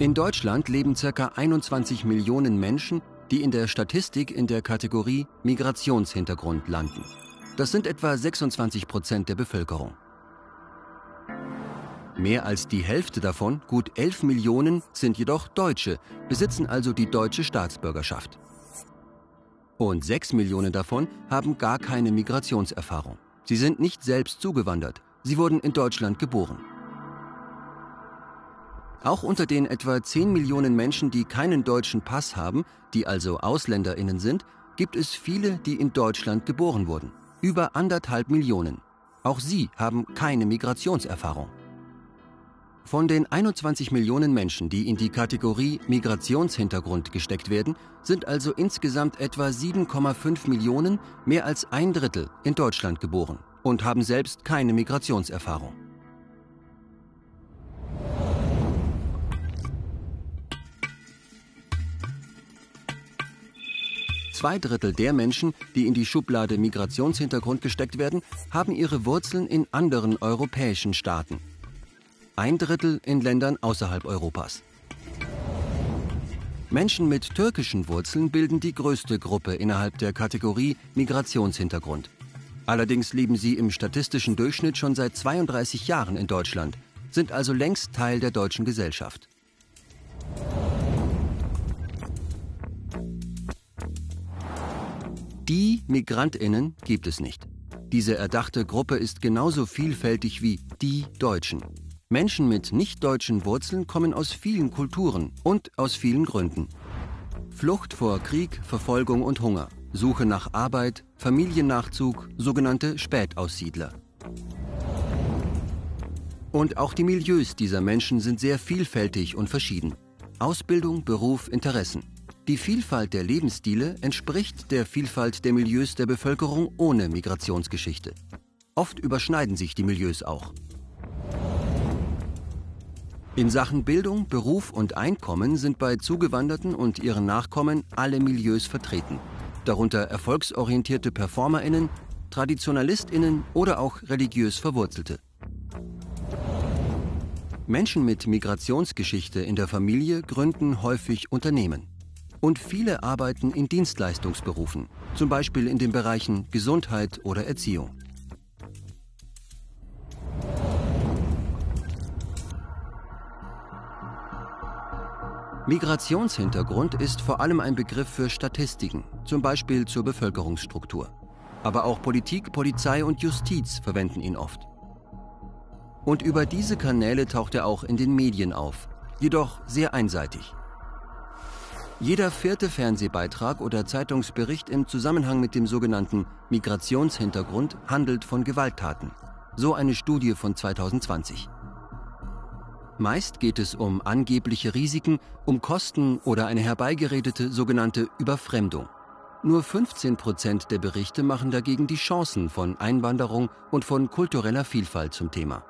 In Deutschland leben ca. 21 Millionen Menschen, die in der Statistik in der Kategorie Migrationshintergrund landen. Das sind etwa 26 Prozent der Bevölkerung. Mehr als die Hälfte davon, gut 11 Millionen, sind jedoch Deutsche, besitzen also die deutsche Staatsbürgerschaft. Und 6 Millionen davon haben gar keine Migrationserfahrung. Sie sind nicht selbst zugewandert, sie wurden in Deutschland geboren. Auch unter den etwa 10 Millionen Menschen, die keinen deutschen Pass haben, die also Ausländerinnen sind, gibt es viele, die in Deutschland geboren wurden. Über anderthalb Millionen. Auch sie haben keine Migrationserfahrung. Von den 21 Millionen Menschen, die in die Kategorie Migrationshintergrund gesteckt werden, sind also insgesamt etwa 7,5 Millionen, mehr als ein Drittel, in Deutschland geboren und haben selbst keine Migrationserfahrung. Zwei Drittel der Menschen, die in die Schublade Migrationshintergrund gesteckt werden, haben ihre Wurzeln in anderen europäischen Staaten. Ein Drittel in Ländern außerhalb Europas. Menschen mit türkischen Wurzeln bilden die größte Gruppe innerhalb der Kategorie Migrationshintergrund. Allerdings leben sie im statistischen Durchschnitt schon seit 32 Jahren in Deutschland, sind also längst Teil der deutschen Gesellschaft. Die Migrantinnen gibt es nicht. Diese erdachte Gruppe ist genauso vielfältig wie die Deutschen. Menschen mit nicht-deutschen Wurzeln kommen aus vielen Kulturen und aus vielen Gründen. Flucht vor Krieg, Verfolgung und Hunger, Suche nach Arbeit, Familiennachzug, sogenannte Spätaussiedler. Und auch die Milieus dieser Menschen sind sehr vielfältig und verschieden. Ausbildung, Beruf, Interessen. Die Vielfalt der Lebensstile entspricht der Vielfalt der Milieus der Bevölkerung ohne Migrationsgeschichte. Oft überschneiden sich die Milieus auch. In Sachen Bildung, Beruf und Einkommen sind bei Zugewanderten und ihren Nachkommen alle Milieus vertreten, darunter erfolgsorientierte Performerinnen, Traditionalistinnen oder auch religiös Verwurzelte. Menschen mit Migrationsgeschichte in der Familie gründen häufig Unternehmen. Und viele arbeiten in Dienstleistungsberufen, zum Beispiel in den Bereichen Gesundheit oder Erziehung. Migrationshintergrund ist vor allem ein Begriff für Statistiken, zum Beispiel zur Bevölkerungsstruktur. Aber auch Politik, Polizei und Justiz verwenden ihn oft. Und über diese Kanäle taucht er auch in den Medien auf, jedoch sehr einseitig. Jeder vierte Fernsehbeitrag oder Zeitungsbericht im Zusammenhang mit dem sogenannten Migrationshintergrund handelt von Gewalttaten. So eine Studie von 2020. Meist geht es um angebliche Risiken, um Kosten oder eine herbeigeredete sogenannte Überfremdung. Nur 15 Prozent der Berichte machen dagegen die Chancen von Einwanderung und von kultureller Vielfalt zum Thema.